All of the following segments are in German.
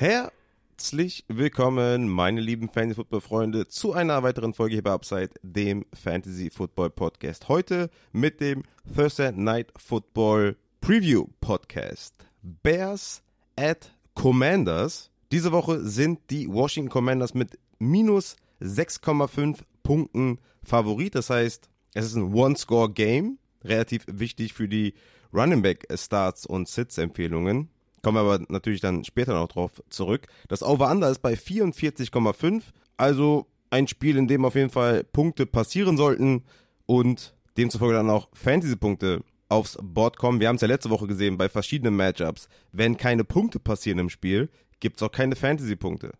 Herzlich willkommen, meine lieben Fantasy-Football-Freunde, zu einer weiteren Folge hier bei Upside, dem Fantasy-Football-Podcast. Heute mit dem Thursday Night Football Preview Podcast. Bears at Commanders. Diese Woche sind die Washington Commanders mit minus 6,5 Punkten Favorit. Das heißt, es ist ein One-Score-Game. Relativ wichtig für die Running Back Starts und Sits Empfehlungen. Kommen wir aber natürlich dann später noch drauf zurück. Das Over-Under ist bei 44,5. Also ein Spiel, in dem auf jeden Fall Punkte passieren sollten und demzufolge dann auch Fantasy-Punkte aufs Board kommen. Wir haben es ja letzte Woche gesehen bei verschiedenen Matchups. Wenn keine Punkte passieren im Spiel, gibt es auch keine Fantasy-Punkte.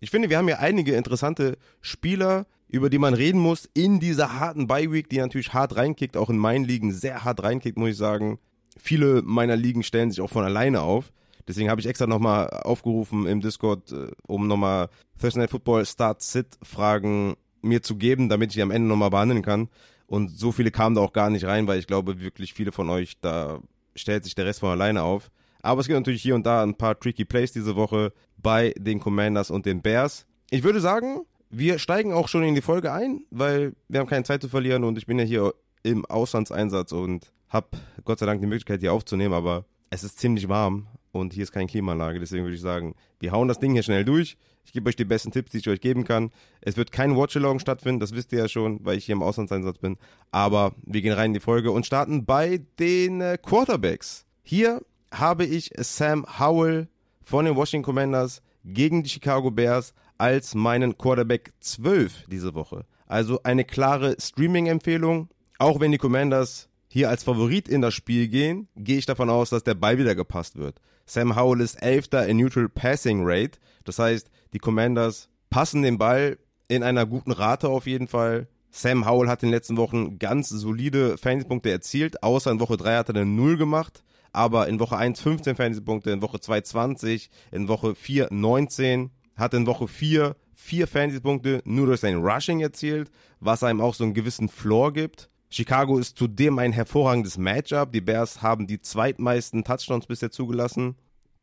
Ich finde, wir haben hier einige interessante Spieler, über die man reden muss in dieser harten Bye-Week, die natürlich hart reinkickt, auch in meinen Ligen sehr hart reinkickt, muss ich sagen. Viele meiner Ligen stellen sich auch von alleine auf. Deswegen habe ich extra nochmal aufgerufen im Discord, äh, um nochmal Thursday Night Football Start Sit Fragen mir zu geben, damit ich die am Ende nochmal behandeln kann. Und so viele kamen da auch gar nicht rein, weil ich glaube, wirklich viele von euch, da stellt sich der Rest von alleine auf. Aber es gibt natürlich hier und da ein paar tricky Plays diese Woche bei den Commanders und den Bears. Ich würde sagen, wir steigen auch schon in die Folge ein, weil wir haben keine Zeit zu verlieren und ich bin ja hier im Auslandseinsatz und habe Gott sei Dank die Möglichkeit hier aufzunehmen, aber es ist ziemlich warm und hier ist keine Klimaanlage. Deswegen würde ich sagen, wir hauen das Ding hier schnell durch. Ich gebe euch die besten Tipps, die ich euch geben kann. Es wird kein Watchalong stattfinden, das wisst ihr ja schon, weil ich hier im Auslandseinsatz bin. Aber wir gehen rein in die Folge und starten bei den äh, Quarterbacks. Hier habe ich Sam Howell von den Washington Commanders gegen die Chicago Bears als meinen Quarterback 12 diese Woche. Also eine klare Streaming-Empfehlung. Auch wenn die Commanders hier als Favorit in das Spiel gehen, gehe ich davon aus, dass der Ball wieder gepasst wird. Sam Howell ist Elfter in Neutral Passing Rate. Das heißt, die Commanders passen den Ball in einer guten Rate auf jeden Fall. Sam Howell hat in den letzten Wochen ganz solide Fantasy-Punkte erzielt, außer in Woche 3 hat er eine 0 gemacht, aber in Woche 1 15 Fantasy-Punkte, in Woche 2 20, in Woche 4 19, hat in Woche 4 4 Fantasy-Punkte nur durch sein Rushing erzielt, was einem auch so einen gewissen Floor gibt. Chicago ist zudem ein hervorragendes Matchup. Die Bears haben die zweitmeisten Touchdowns bisher zugelassen.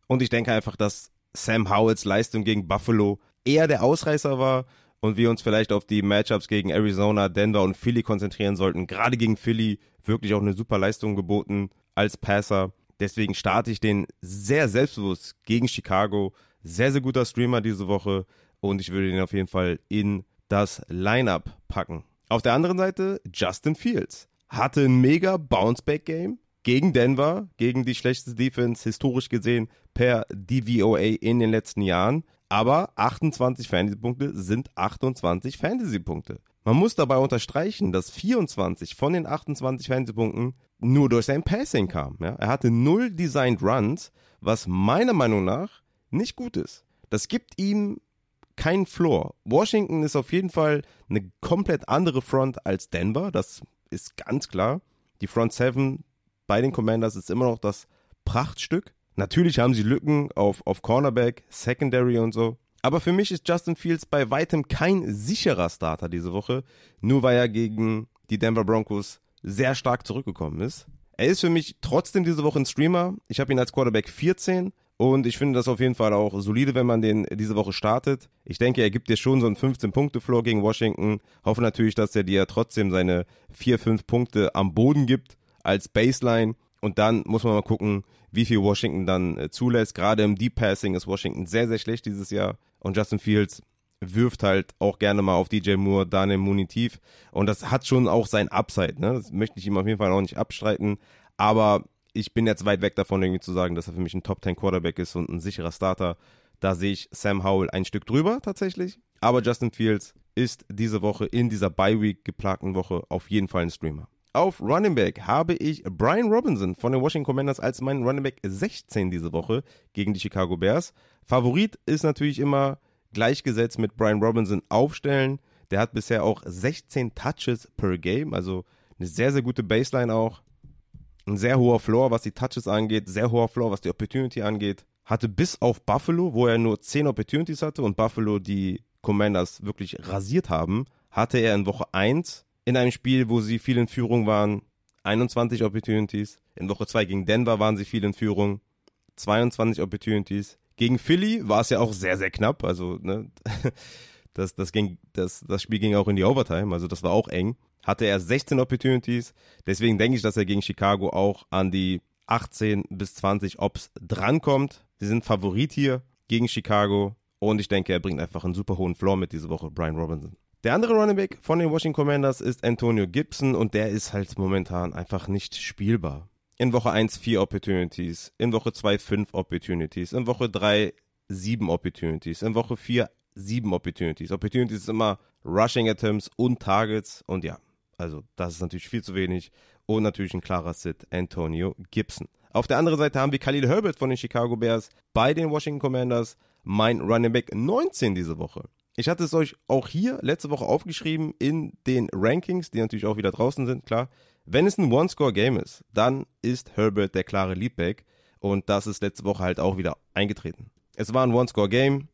Und ich denke einfach, dass Sam Howells Leistung gegen Buffalo eher der Ausreißer war und wir uns vielleicht auf die Matchups gegen Arizona, Denver und Philly konzentrieren sollten. Gerade gegen Philly wirklich auch eine super Leistung geboten als Passer. Deswegen starte ich den sehr selbstbewusst gegen Chicago. Sehr, sehr guter Streamer diese Woche und ich würde den auf jeden Fall in das Lineup packen. Auf der anderen Seite Justin Fields hatte ein mega Bounceback-Game gegen Denver, gegen die schlechteste Defense historisch gesehen per DVOA in den letzten Jahren. Aber 28 Fantasy-Punkte sind 28 Fantasy-Punkte. Man muss dabei unterstreichen, dass 24 von den 28 Fantasy-Punkten nur durch sein Passing kamen. Ja? Er hatte null Designed Runs, was meiner Meinung nach nicht gut ist. Das gibt ihm keinen Floor. Washington ist auf jeden Fall eine komplett andere Front als Denver, das ist ganz klar. Die Front 7 bei den Commanders ist immer noch das Prachtstück. Natürlich haben sie Lücken auf, auf Cornerback, Secondary und so. Aber für mich ist Justin Fields bei weitem kein sicherer Starter diese Woche, nur weil er gegen die Denver Broncos sehr stark zurückgekommen ist. Er ist für mich trotzdem diese Woche ein Streamer. Ich habe ihn als Quarterback 14 und ich finde das auf jeden Fall auch solide, wenn man den diese Woche startet. Ich denke, er gibt dir schon so einen 15-Punkte-Floor gegen Washington. Hoffe natürlich, dass er dir trotzdem seine 4, 5 Punkte am Boden gibt als Baseline. Und dann muss man mal gucken, wie viel Washington dann äh, zulässt. Gerade im Deep Passing ist Washington sehr, sehr schlecht dieses Jahr. Und Justin Fields wirft halt auch gerne mal auf DJ Moore, Daniel Mooney tief. Und das hat schon auch sein Upside. Ne? Das möchte ich ihm auf jeden Fall auch nicht abstreiten. Aber ich bin jetzt weit weg davon, irgendwie zu sagen, dass er für mich ein Top 10 Quarterback ist und ein sicherer Starter. Da sehe ich Sam Howell ein Stück drüber tatsächlich. Aber Justin Fields ist diese Woche in dieser Bye-Week geplagten Woche auf jeden Fall ein Streamer. Auf Running Back habe ich Brian Robinson von den Washington Commanders als meinen Running Back 16 diese Woche gegen die Chicago Bears. Favorit ist natürlich immer gleichgesetzt mit Brian Robinson aufstellen. Der hat bisher auch 16 Touches per Game, also eine sehr, sehr gute Baseline auch ein sehr hoher Floor, was die Touches angeht, sehr hoher Floor, was die Opportunity angeht. Hatte bis auf Buffalo, wo er nur 10 Opportunities hatte und Buffalo die Commanders wirklich rasiert haben, hatte er in Woche 1 in einem Spiel, wo sie viel in Führung waren, 21 Opportunities. In Woche 2 gegen Denver waren sie viel in Führung, 22 Opportunities. Gegen Philly war es ja auch sehr, sehr knapp. Also, ne, das, das, ging, das, das Spiel ging auch in die Overtime. Also, das war auch eng. Hatte er 16 Opportunities. Deswegen denke ich, dass er gegen Chicago auch an die 18 bis 20 Ops drankommt. Sie sind Favorit hier gegen Chicago. Und ich denke, er bringt einfach einen super hohen Floor mit diese Woche, Brian Robinson. Der andere Running Back von den Washington Commanders ist Antonio Gibson und der ist halt momentan einfach nicht spielbar. In Woche 1 4 Opportunities, in Woche 2 5 Opportunities, in Woche 3 7 Opportunities, in Woche 4 7 Opportunities. Opportunities ist immer Rushing Attempts und Targets und ja, also das ist natürlich viel zu wenig und natürlich ein klarer Sit Antonio Gibson. Auf der anderen Seite haben wir Khalil Herbert von den Chicago Bears bei den Washington Commanders, mein Running Back 19 diese Woche. Ich hatte es euch auch hier letzte Woche aufgeschrieben in den Rankings, die natürlich auch wieder draußen sind, klar. Wenn es ein One-Score-Game ist, dann ist Herbert der klare Leadback und das ist letzte Woche halt auch wieder eingetreten. Es war ein One-Score-Game,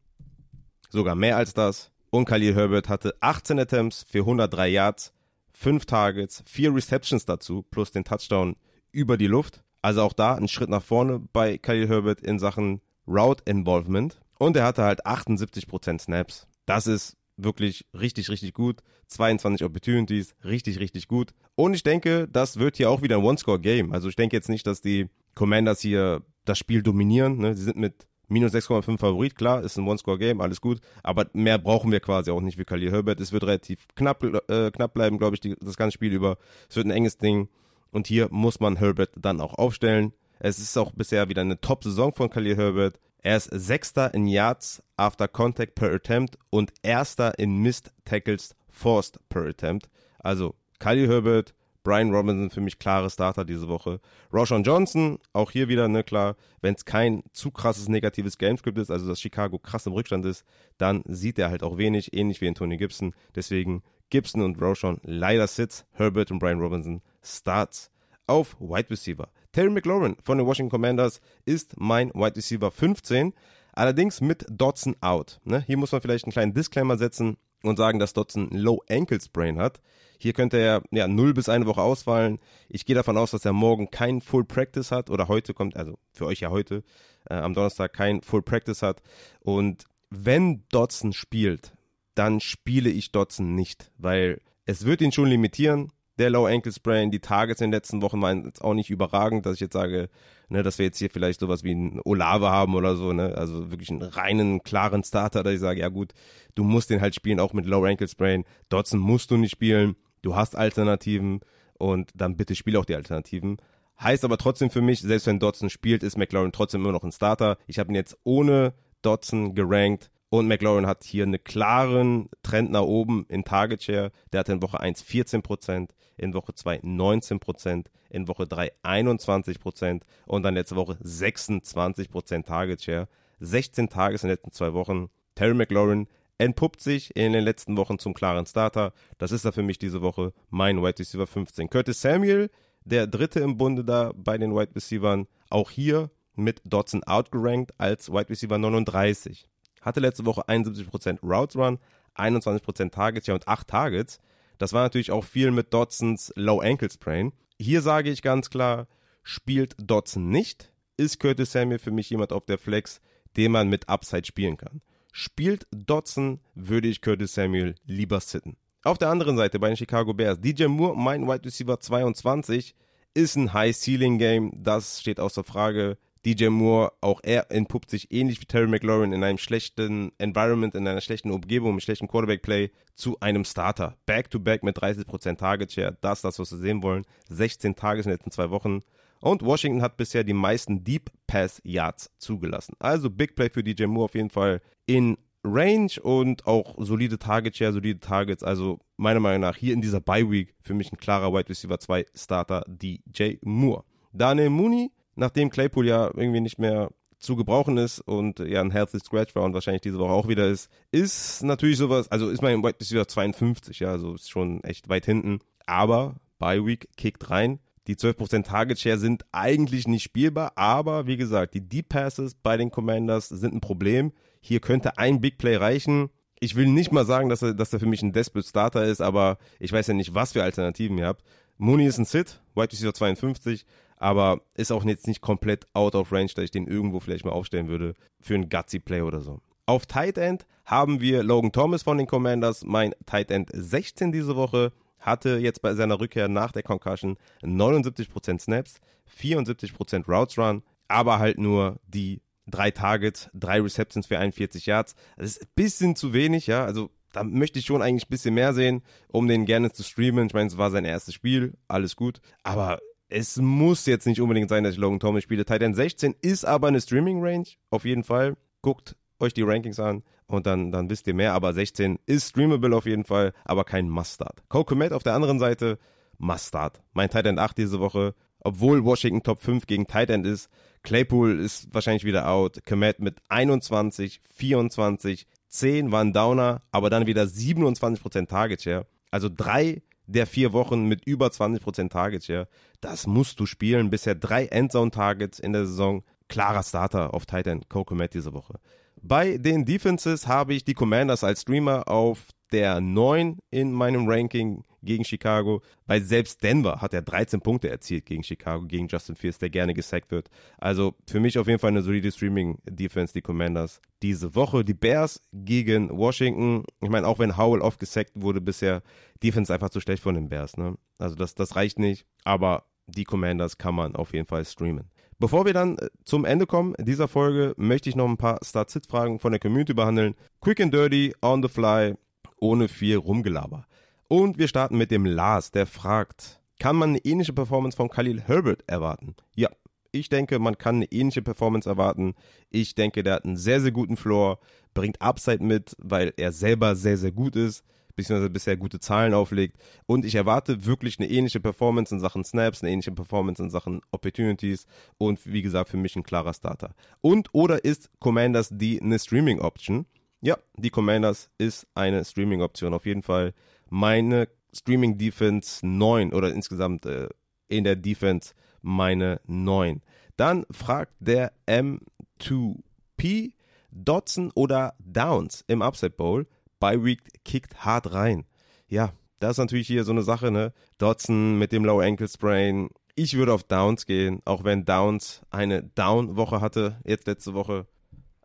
sogar mehr als das. Und Khalil Herbert hatte 18 Attempts für 103 Yards, 5 Targets, 4 Receptions dazu, plus den Touchdown über die Luft. Also auch da ein Schritt nach vorne bei Khalil Herbert in Sachen Route Involvement. Und er hatte halt 78% Snaps. Das ist wirklich richtig, richtig gut. 22 Opportunities, richtig, richtig gut. Und ich denke, das wird hier auch wieder ein One-Score-Game. Also ich denke jetzt nicht, dass die Commanders hier das Spiel dominieren. Ne? Sie sind mit minus 6,5 Favorit, klar, ist ein One-Score-Game, alles gut. Aber mehr brauchen wir quasi auch nicht für Khalil Herbert. Es wird relativ knapp, äh, knapp bleiben, glaube ich, die, das ganze Spiel über. Es wird ein enges Ding. Und hier muss man Herbert dann auch aufstellen. Es ist auch bisher wieder eine Top-Saison von Khalil Herbert. Er ist Sechster in Yards after Contact per Attempt und Erster in Missed Tackles forced per Attempt. Also Khalil Herbert, Brian Robinson für mich klare Starter diese Woche. Roshan Johnson, auch hier wieder, ne, klar, wenn es kein zu krasses negatives Gamescript ist, also dass Chicago krass im Rückstand ist, dann sieht er halt auch wenig, ähnlich wie in Tony Gibson. Deswegen Gibson und Roshan leider Sits, Herbert und Brian Robinson Starts auf Wide Receiver. Terry McLaurin von den Washington Commanders ist mein Wide Receiver 15, allerdings mit Dodson out. Ne? Hier muss man vielleicht einen kleinen Disclaimer setzen und sagen, dass Dodson Low Ankle Sprain hat. Hier könnte er ja 0 bis eine Woche ausfallen. Ich gehe davon aus, dass er morgen kein Full Practice hat oder heute kommt, also für euch ja heute, äh, am Donnerstag kein Full Practice hat. Und wenn Dodson spielt, dann spiele ich Dodson nicht, weil es wird ihn schon limitieren der Low Ankle Sprain. Die Targets in den letzten Wochen waren jetzt auch nicht überragend, dass ich jetzt sage, ne, dass wir jetzt hier vielleicht sowas wie einen Olave haben oder so, ne, also wirklich einen reinen, klaren Starter, dass ich sage, ja gut, du musst den halt spielen, auch mit Low Ankle Sprain. Dodson musst du nicht spielen, du hast Alternativen und dann bitte spiel auch die Alternativen. Heißt aber trotzdem für mich, selbst wenn Dodson spielt, ist McLaurin trotzdem immer noch ein Starter. Ich habe ihn jetzt ohne Dodson gerankt und McLaurin hat hier einen klaren Trend nach oben in Target Share. Der hatte in Woche 1 14%, in Woche 2 19%, in Woche 3 21% und dann letzte Woche 26% Target Share. 16 Tages in den letzten zwei Wochen. Terry McLaurin entpuppt sich in den letzten Wochen zum klaren Starter. Das ist er für mich diese Woche mein Wide Receiver 15. Curtis Samuel, der dritte im Bunde da bei den Wide Receivers, auch hier mit Dodson outgerankt als Wide Receiver 39 hatte letzte Woche 71% Routes Run, 21% Targets, ja und 8 Targets. Das war natürlich auch viel mit Dodsons Low Ankle Sprain. Hier sage ich ganz klar, spielt Dodson nicht, ist Curtis Samuel für mich jemand auf der Flex, den man mit Upside spielen kann. Spielt Dodson, würde ich Curtis Samuel lieber sitten. Auf der anderen Seite bei den Chicago Bears, DJ Moore, mein Wide Receiver 22, ist ein High Ceiling Game, das steht außer Frage. DJ Moore, auch er entpuppt sich ähnlich wie Terry McLaurin in einem schlechten Environment, in einer schlechten Umgebung, mit schlechtem Quarterback-Play zu einem Starter. Back-to-back -back mit 30% Target Share, das ist das, was wir sehen wollen. 16 Tages in den letzten zwei Wochen. Und Washington hat bisher die meisten Deep Pass Yards zugelassen. Also Big Play für DJ Moore auf jeden Fall in Range und auch solide Target Share, solide Targets. Also meiner Meinung nach hier in dieser Bye Week für mich ein klarer Wide Receiver 2 Starter DJ Moore. Daniel Mooney nachdem Claypool ja irgendwie nicht mehr zu gebrauchen ist und ja ein Healthy Scratch war und wahrscheinlich diese Woche auch wieder ist, ist natürlich sowas, also ist mein White Receiver 52, ja, also ist schon echt weit hinten, aber Bye Week kickt rein. Die 12% Target Share sind eigentlich nicht spielbar, aber wie gesagt, die Deep Passes bei den Commanders sind ein Problem. Hier könnte ein Big Play reichen. Ich will nicht mal sagen, dass er, dass er für mich ein Desperate Starter ist, aber ich weiß ja nicht, was für Alternativen ihr habt. Mooney ist ein Sit, White Receiver 52, aber ist auch jetzt nicht komplett out of range, dass ich den irgendwo vielleicht mal aufstellen würde für einen Gutsy Play oder so. Auf Tight End haben wir Logan Thomas von den Commanders, mein Tight End 16 diese Woche, hatte jetzt bei seiner Rückkehr nach der Concussion 79% Snaps, 74% Routes Run, aber halt nur die drei Targets, drei Receptions für 41 Yards. Das ist ein bisschen zu wenig, ja. Also da möchte ich schon eigentlich ein bisschen mehr sehen, um den gerne zu streamen. Ich meine, es war sein erstes Spiel, alles gut. Aber es muss jetzt nicht unbedingt sein, dass ich Logan Thomas spiele. Titan 16 ist aber eine Streaming-Range, auf jeden Fall. Guckt euch die Rankings an und dann, dann wisst ihr mehr. Aber 16 ist streamable auf jeden Fall, aber kein Must-Start. Cole Komet auf der anderen Seite, Must-Start. Mein Titan 8 diese Woche, obwohl Washington Top 5 gegen Titan ist. Claypool ist wahrscheinlich wieder out. Komet mit 21, 24, 10 waren Downer, aber dann wieder 27% Target Share. Also drei der vier Wochen mit über 20% Target Share. Das musst du spielen. Bisher drei Endzone Targets in der Saison. Klarer Starter auf Titan Coco Matt diese Woche. Bei den Defenses habe ich die Commanders als Streamer auf der 9 in meinem Ranking gegen Chicago. Weil selbst Denver hat er 13 Punkte erzielt gegen Chicago, gegen Justin Fields, der gerne gesackt wird. Also für mich auf jeden Fall eine solide Streaming-Defense, die Commanders. Diese Woche die Bears gegen Washington. Ich meine, auch wenn Howell oft gesackt wurde bisher, Defense einfach zu schlecht von den Bears. Ne? Also das, das reicht nicht. Aber die Commanders kann man auf jeden Fall streamen. Bevor wir dann äh, zum Ende kommen dieser Folge, möchte ich noch ein paar Start-Sit-Fragen von der Community behandeln. Quick and dirty, on the fly, ohne viel Rumgelaber. Und wir starten mit dem Lars, der fragt, kann man eine ähnliche Performance von Khalil Herbert erwarten? Ja, ich denke, man kann eine ähnliche Performance erwarten. Ich denke, der hat einen sehr, sehr guten Floor, bringt Upside mit, weil er selber sehr, sehr gut ist, beziehungsweise bisher gute Zahlen auflegt. Und ich erwarte wirklich eine ähnliche Performance in Sachen Snaps, eine ähnliche Performance in Sachen Opportunities und wie gesagt, für mich ein klarer Starter. Und oder ist Commanders die eine Streaming-Option? Ja, die Commanders ist eine Streaming-Option auf jeden Fall meine Streaming Defense 9 oder insgesamt äh, in der Defense meine 9. Dann fragt der M2P Dotson oder Downs im Upset Bowl. By Week kickt hart rein. Ja, das ist natürlich hier so eine Sache, ne? Dotson mit dem Low Ankle Sprain. Ich würde auf Downs gehen, auch wenn Downs eine Down-Woche hatte, jetzt letzte Woche.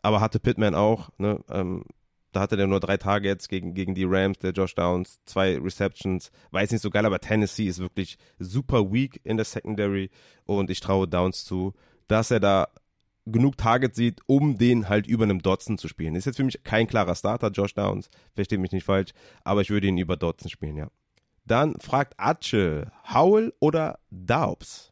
Aber hatte Pittman auch, ne? Ähm, da hatte der nur drei Targets gegen, gegen die Rams, der Josh Downs, zwei Receptions. Jetzt nicht so geil, aber Tennessee ist wirklich super weak in der Secondary und ich traue Downs zu, dass er da genug Targets sieht, um den halt über einem Dotson zu spielen. Ist jetzt für mich kein klarer Starter, Josh Downs, versteht mich nicht falsch, aber ich würde ihn über Dotson spielen, ja. Dann fragt Atsche, Howell oder Daubs?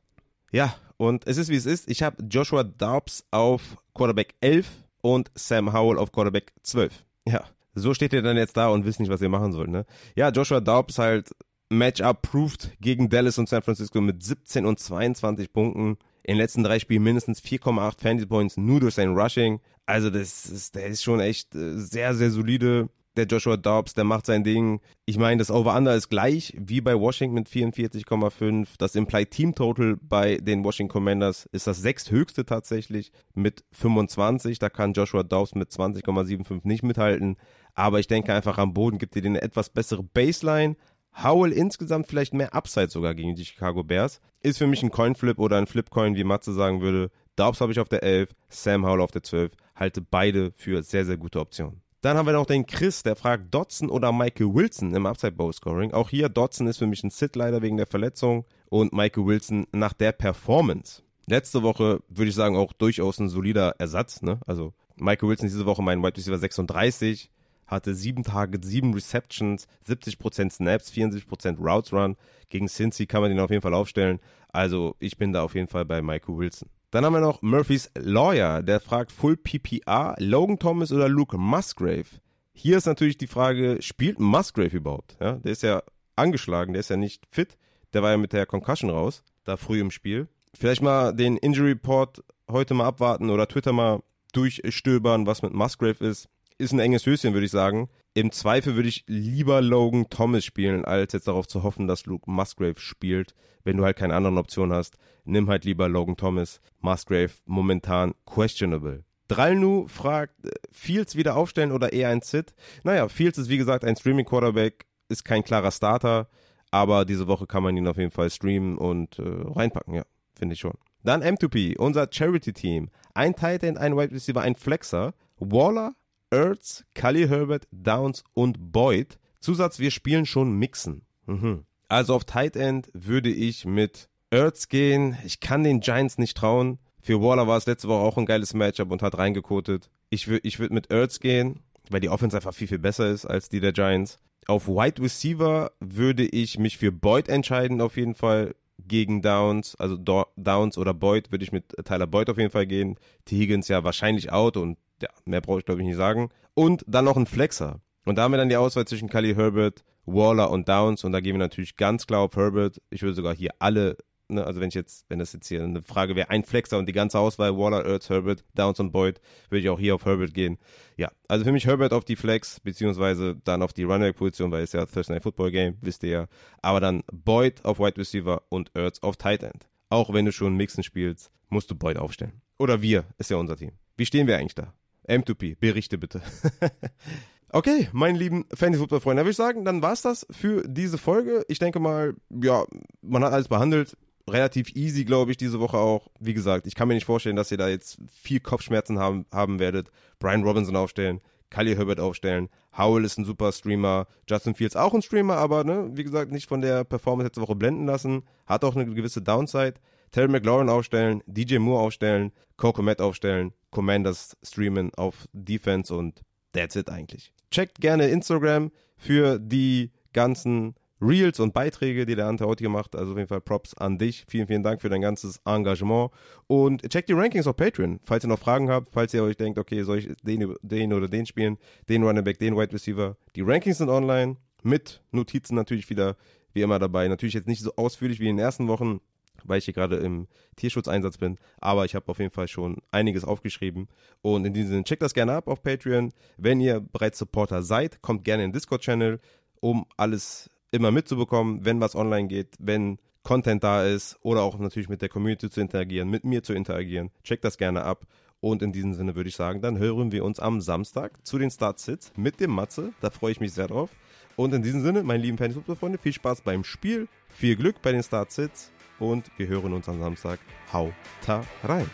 Ja, und es ist wie es ist. Ich habe Joshua Daubs auf Quarterback 11 und Sam Howell auf Quarterback 12. Ja, so steht ihr dann jetzt da und wisst nicht, was ihr machen sollt, ne? Ja, Joshua Daubs halt Matchup-proved gegen Dallas und San Francisco mit 17 und 22 Punkten. In den letzten drei Spielen mindestens 4,8 Fantasy Points nur durch sein Rushing. Also das ist, der ist schon echt äh, sehr, sehr solide der Joshua Dobbs, der macht sein Ding. Ich meine, das Over-Under ist gleich wie bei Washington mit 44,5. Das Implied Team Total bei den Washington Commanders ist das sechsthöchste tatsächlich mit 25. Da kann Joshua Dobbs mit 20,75 nicht mithalten. Aber ich denke einfach am Boden gibt ihr den etwas bessere Baseline. Howell insgesamt vielleicht mehr Upside sogar gegen die Chicago Bears. Ist für mich ein Coinflip oder ein Flipcoin, wie Matze sagen würde. Dobbs habe ich auf der 11, Sam Howell auf der 12. Halte beide für sehr, sehr gute Optionen. Dann haben wir noch den Chris, der fragt Dotson oder Michael Wilson im Upside Bowl Scoring. Auch hier, Dotson ist für mich ein Sit leider wegen der Verletzung und Michael Wilson nach der Performance. Letzte Woche würde ich sagen auch durchaus ein solider Ersatz. Ne? Also Michael Wilson diese Woche mein Wide Receiver 36, hatte sieben Targets, sieben Receptions, 70% Snaps, 74% Routes Run. Gegen Cincy kann man den auf jeden Fall aufstellen. Also ich bin da auf jeden Fall bei Michael Wilson. Dann haben wir noch Murphys Lawyer, der fragt Full PPR, Logan Thomas oder Luke Musgrave. Hier ist natürlich die Frage, spielt Musgrave überhaupt? Ja, der ist ja angeschlagen, der ist ja nicht fit. Der war ja mit der Concussion raus, da früh im Spiel. Vielleicht mal den Injury Report heute mal abwarten oder Twitter mal durchstöbern, was mit Musgrave ist. Ist ein enges Höschen, würde ich sagen. Im Zweifel würde ich lieber Logan Thomas spielen, als jetzt darauf zu hoffen, dass Luke Musgrave spielt. Wenn du halt keine anderen Optionen hast, nimm halt lieber Logan Thomas. Musgrave momentan questionable. Dralnu fragt, äh, Fields wieder aufstellen oder eher ein Sit? Naja, Fields ist wie gesagt ein Streaming-Quarterback, ist kein klarer Starter, aber diese Woche kann man ihn auf jeden Fall streamen und äh, reinpacken, ja. finde ich schon. Dann M2P, unser Charity-Team. Ein Tight End, ein Wide Receiver, ein Flexer. Waller, Ertz, Kali Herbert, Downs und Boyd. Zusatz, wir spielen schon Mixen. Mhm. Also auf Tight End würde ich mit Ertz gehen. Ich kann den Giants nicht trauen. Für Waller war es letzte Woche auch ein geiles Matchup und hat reingekotet. Ich würde ich würd mit Ertz gehen, weil die Offense einfach viel, viel besser ist als die der Giants. Auf Wide Receiver würde ich mich für Boyd entscheiden, auf jeden Fall gegen Downs. Also Downs oder Boyd würde ich mit Tyler Boyd auf jeden Fall gehen. T. Higgins ja wahrscheinlich out und ja, mehr brauche ich glaube ich nicht sagen. Und dann noch ein Flexer. Und da haben wir dann die Auswahl zwischen Kali Herbert, Waller und Downs. Und da gehen wir natürlich ganz klar auf Herbert. Ich würde sogar hier alle Ne, also wenn ich jetzt, wenn das jetzt hier eine Frage wäre, ein Flexer und die ganze Auswahl, Waller, Ertz, Herbert, Downs und Boyd, würde ich auch hier auf Herbert gehen. Ja, also für mich Herbert auf die Flex, beziehungsweise dann auf die Running-Position, weil es ja Thursday Night Football Game, wisst ihr ja. Aber dann Boyd auf Wide Receiver und Ertz auf Tight End. Auch wenn du schon Mixen spielst, musst du Boyd aufstellen. Oder wir, ist ja unser Team. Wie stehen wir eigentlich da? M2P, berichte bitte. Okay, meine lieben Fantasy-Football-Freunde, würde ich sagen, dann war es das für diese Folge. Ich denke mal, ja, man hat alles behandelt relativ easy, glaube ich, diese Woche auch. Wie gesagt, ich kann mir nicht vorstellen, dass ihr da jetzt viel Kopfschmerzen haben, haben werdet. Brian Robinson aufstellen, Kali Herbert aufstellen. Howell ist ein super Streamer. Justin Fields auch ein Streamer, aber ne, wie gesagt, nicht von der Performance letzte Woche blenden lassen. Hat auch eine gewisse Downside. Terry McLaurin aufstellen, DJ Moore aufstellen, Coco Matt aufstellen, Commanders streamen auf Defense und that's it eigentlich. Checkt gerne Instagram für die ganzen Reels und Beiträge, die der Ante heute gemacht. Also auf jeden Fall Props an dich. Vielen, vielen Dank für dein ganzes Engagement. Und checkt die Rankings auf Patreon, falls ihr noch Fragen habt, falls ihr euch denkt, okay, soll ich den, den oder den spielen, den Running Back, den Wide Receiver. Die Rankings sind online, mit Notizen natürlich wieder, wie immer dabei. Natürlich jetzt nicht so ausführlich wie in den ersten Wochen, weil ich hier gerade im Tierschutzeinsatz bin. Aber ich habe auf jeden Fall schon einiges aufgeschrieben. Und in diesem Sinne, checkt das gerne ab auf Patreon. Wenn ihr bereits Supporter seid, kommt gerne in den Discord-Channel, um alles immer mitzubekommen, wenn was online geht, wenn Content da ist oder auch natürlich mit der Community zu interagieren, mit mir zu interagieren. Checkt das gerne ab. Und in diesem Sinne würde ich sagen, dann hören wir uns am Samstag zu den Start-Sits mit dem Matze. Da freue ich mich sehr drauf. Und in diesem Sinne, meine lieben Fantasy-Freunde, viel Spaß beim Spiel, viel Glück bei den Start-Sits und wir hören uns am Samstag. Hau ta rein!